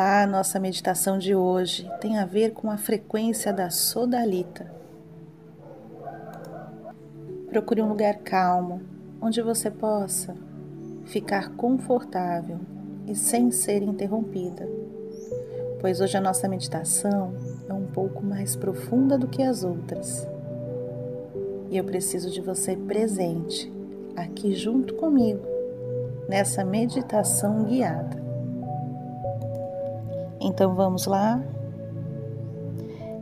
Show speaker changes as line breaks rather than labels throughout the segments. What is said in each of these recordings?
Olá, nossa meditação de hoje tem a ver com a frequência da sodalita. Procure um lugar calmo, onde você possa ficar confortável e sem ser interrompida, pois hoje a nossa meditação é um pouco mais profunda do que as outras. E eu preciso de você presente aqui junto comigo nessa meditação guiada. Então vamos lá.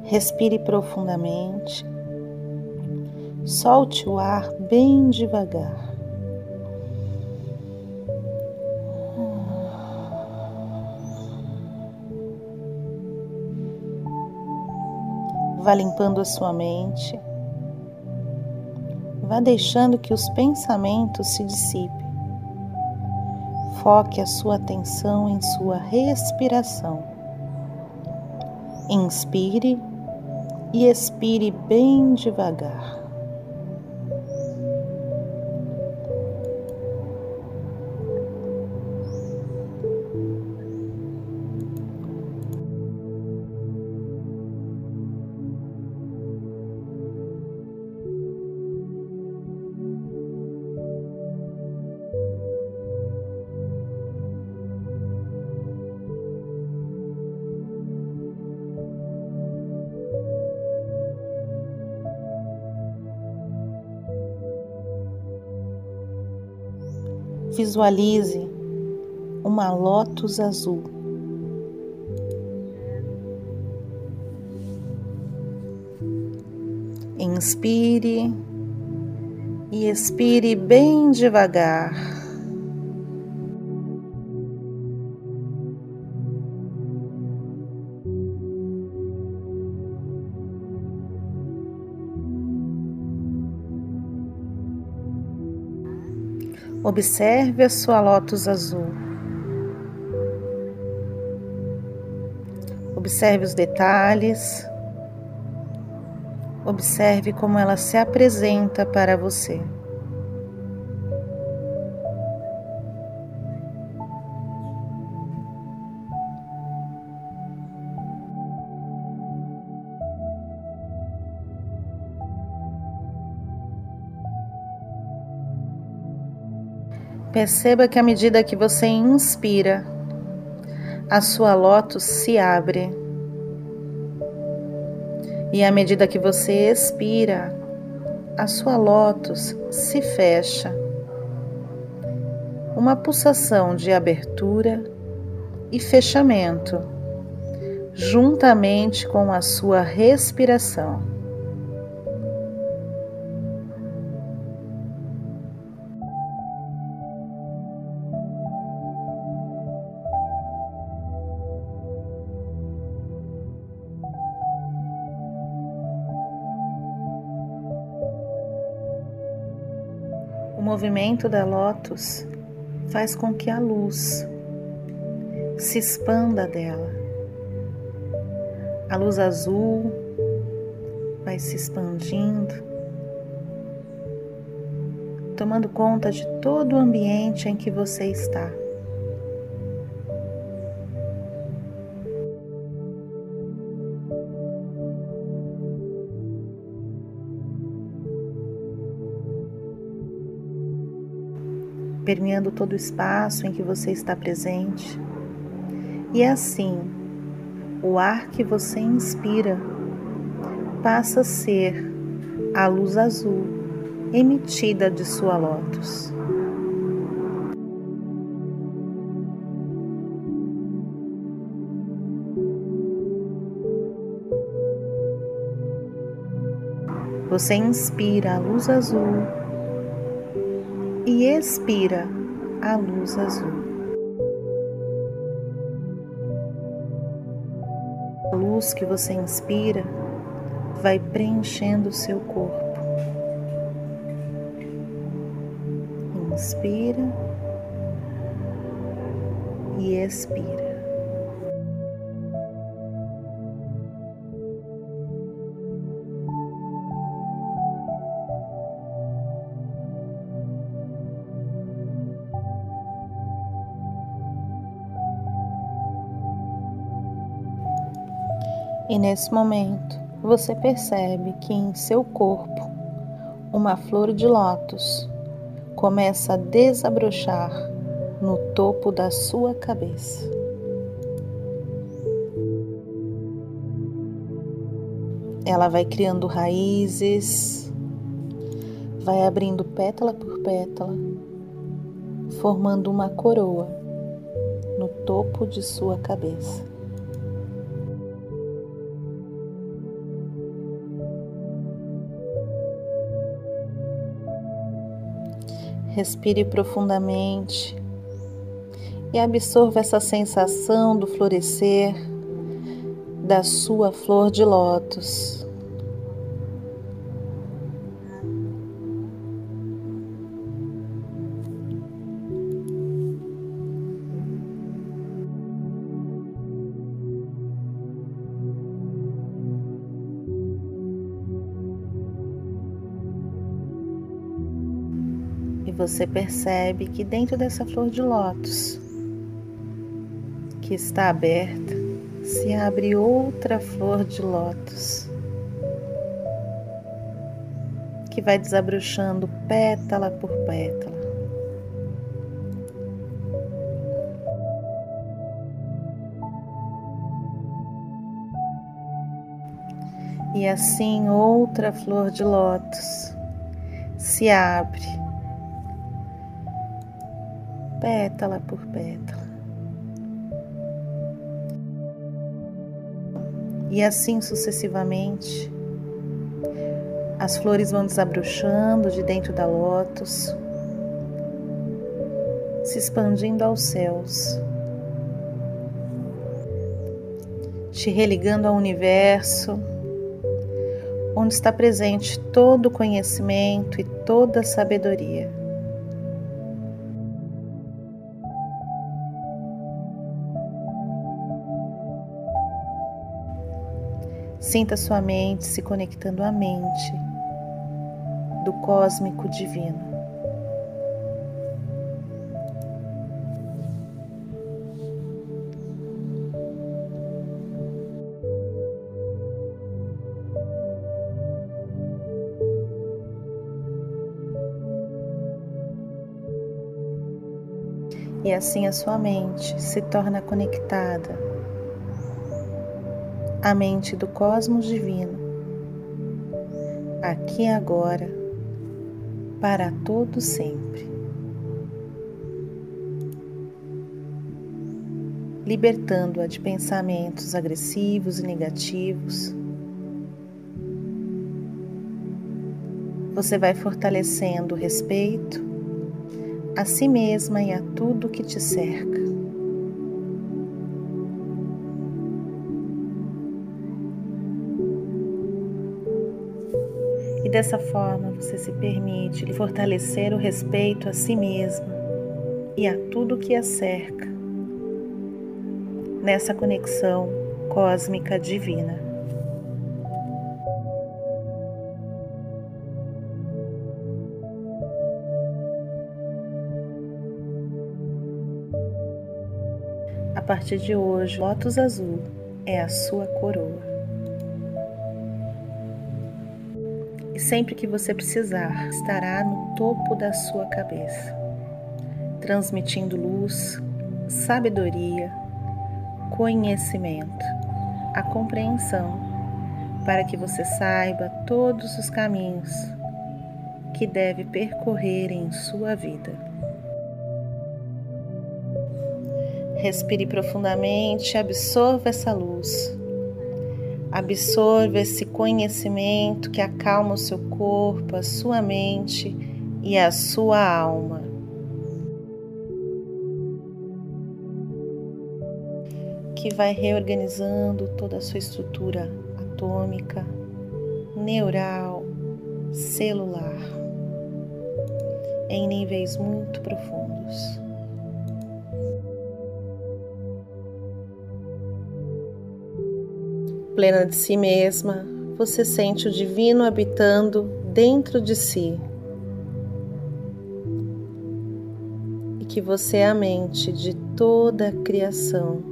Respire profundamente. Solte o ar bem devagar. Vá limpando a sua mente. Vá deixando que os pensamentos se dissipem. Foque a sua atenção em sua respiração. Inspire e expire bem devagar. Visualize uma lótus azul. Inspire e expire bem devagar. Observe a sua lótus azul. Observe os detalhes. Observe como ela se apresenta para você. Perceba que à medida que você inspira, a sua lótus se abre. E à medida que você expira, a sua lótus se fecha. Uma pulsação de abertura e fechamento, juntamente com a sua respiração. Movimento da lótus faz com que a luz se expanda dela. A luz azul vai se expandindo, tomando conta de todo o ambiente em que você está. Permeando todo o espaço em que você está presente. E é assim, o ar que você inspira passa a ser a luz azul emitida de sua lótus. Você inspira a luz azul e expira a luz azul. A luz que você inspira vai preenchendo o seu corpo. Inspira e expira. E nesse momento, você percebe que em seu corpo uma flor de lótus começa a desabrochar no topo da sua cabeça. Ela vai criando raízes, vai abrindo pétala por pétala, formando uma coroa no topo de sua cabeça. Respire profundamente e absorva essa sensação do florescer da sua flor de lótus. Você percebe que dentro dessa flor de lótus que está aberta, se abre outra flor de lótus que vai desabrochando pétala por pétala. E assim outra flor de lótus se abre pétala por pétala. E assim sucessivamente, as flores vão desabrochando de dentro da lótus, se expandindo aos céus, te religando ao universo, onde está presente todo o conhecimento e toda a sabedoria. Sinta sua mente se conectando à mente do cósmico divino. E assim a sua mente se torna conectada a mente do cosmos divino, aqui e agora, para todo sempre. Libertando-a de pensamentos agressivos e negativos, você vai fortalecendo o respeito a si mesma e a tudo que te cerca. E dessa forma você se permite fortalecer o respeito a si mesma e a tudo que a cerca nessa conexão cósmica divina. A partir de hoje, Lotus Azul é a sua coroa. E sempre que você precisar, estará no topo da sua cabeça, transmitindo luz, sabedoria, conhecimento, a compreensão, para que você saiba todos os caminhos que deve percorrer em sua vida. Respire profundamente, absorva essa luz Absorva esse conhecimento que acalma o seu corpo, a sua mente e a sua alma. Que vai reorganizando toda a sua estrutura atômica, neural, celular, em níveis muito profundos. plena de si mesma, você sente o divino habitando dentro de si. E que você é a mente de toda a criação.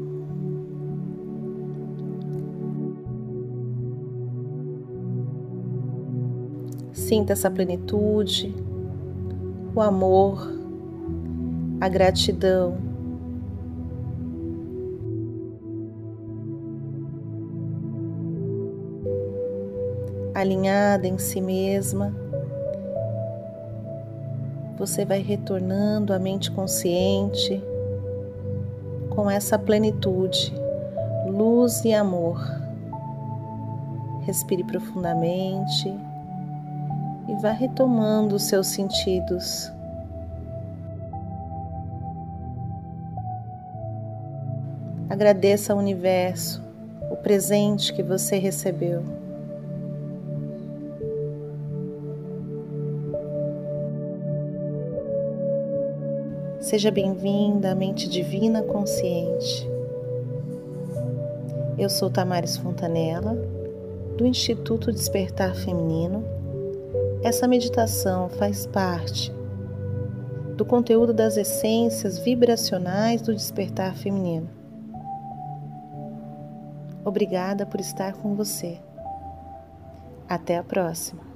Sinta essa plenitude, o amor, a gratidão Alinhada em si mesma, você vai retornando à mente consciente com essa plenitude, luz e amor. Respire profundamente e vá retomando os seus sentidos. Agradeça ao universo o presente que você recebeu. Seja bem-vinda à mente divina consciente. Eu sou Tamares Fontanella, do Instituto Despertar Feminino. Essa meditação faz parte do conteúdo das essências vibracionais do despertar feminino. Obrigada por estar com você. Até a próxima.